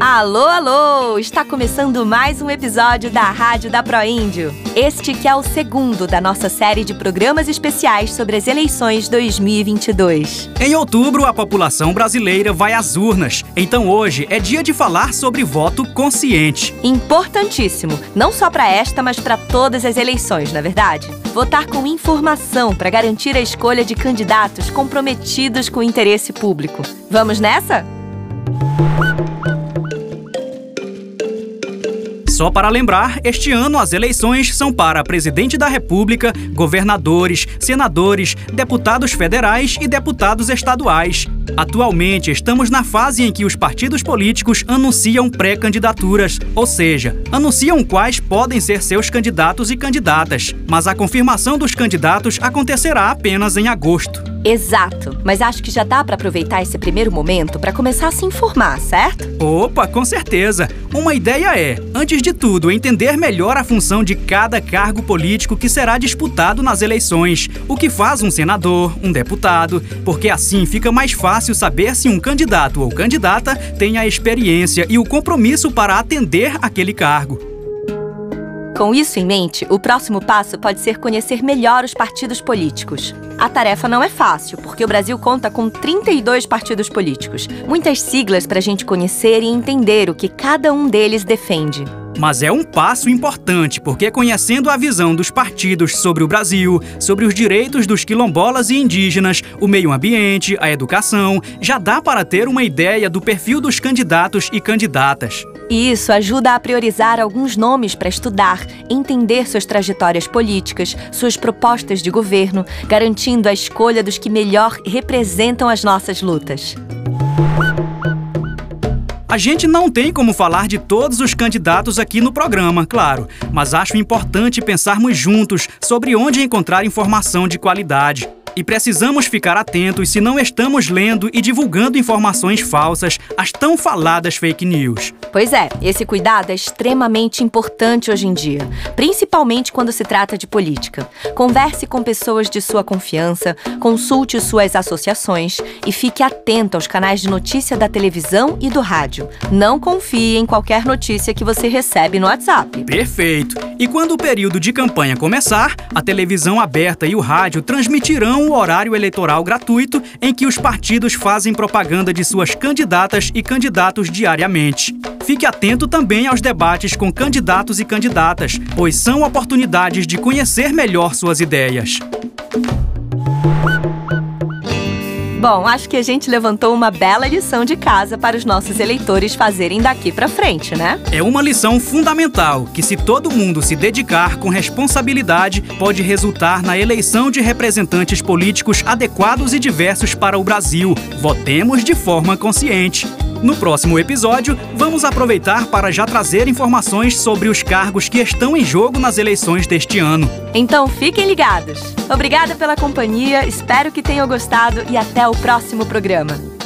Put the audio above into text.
Alô, alô! Está começando mais um episódio da Rádio da Proíndio. Este que é o segundo da nossa série de programas especiais sobre as eleições 2022. Em outubro, a população brasileira vai às urnas. Então hoje é dia de falar sobre voto consciente. Importantíssimo, não só para esta, mas para todas as eleições, na é verdade. Votar com informação para garantir a escolha de candidatos comprometidos com o interesse público. Vamos nessa? Só para lembrar, este ano as eleições são para presidente da República, governadores, senadores, deputados federais e deputados estaduais. Atualmente, estamos na fase em que os partidos políticos anunciam pré-candidaturas, ou seja, anunciam quais podem ser seus candidatos e candidatas, mas a confirmação dos candidatos acontecerá apenas em agosto. Exato, mas acho que já dá para aproveitar esse primeiro momento para começar a se informar, certo? Opa, com certeza. Uma ideia é, antes de tudo, entender melhor a função de cada cargo político que será disputado nas eleições, o que faz um senador, um deputado, porque assim fica mais fácil saber se um candidato ou candidata tem a experiência e o compromisso para atender aquele cargo. Com isso em mente, o próximo passo pode ser conhecer melhor os partidos políticos. A tarefa não é fácil, porque o Brasil conta com 32 partidos políticos, muitas siglas para a gente conhecer e entender o que cada um deles defende. Mas é um passo importante, porque conhecendo a visão dos partidos sobre o Brasil, sobre os direitos dos quilombolas e indígenas, o meio ambiente, a educação, já dá para ter uma ideia do perfil dos candidatos e candidatas. Isso ajuda a priorizar alguns nomes para estudar, entender suas trajetórias políticas, suas propostas de governo, garantindo a escolha dos que melhor representam as nossas lutas. A gente não tem como falar de todos os candidatos aqui no programa, claro, mas acho importante pensarmos juntos sobre onde encontrar informação de qualidade. E precisamos ficar atentos se não estamos lendo e divulgando informações falsas, as tão faladas fake news. Pois é, esse cuidado é extremamente importante hoje em dia, principalmente quando se trata de política. Converse com pessoas de sua confiança, consulte suas associações e fique atento aos canais de notícia da televisão e do rádio. Não confie em qualquer notícia que você recebe no WhatsApp. Perfeito. E quando o período de campanha começar, a televisão aberta e o rádio transmitirão o horário eleitoral gratuito em que os partidos fazem propaganda de suas candidatas e candidatos diariamente. Fique atento também aos debates com candidatos e candidatas, pois são oportunidades de conhecer melhor suas ideias. Bom, acho que a gente levantou uma bela lição de casa para os nossos eleitores fazerem daqui para frente, né? É uma lição fundamental que, se todo mundo se dedicar com responsabilidade, pode resultar na eleição de representantes políticos adequados e diversos para o Brasil. Votemos de forma consciente. No próximo episódio, vamos aproveitar para já trazer informações sobre os cargos que estão em jogo nas eleições deste ano. Então fiquem ligados. Obrigada pela companhia, espero que tenham gostado e até o próximo programa.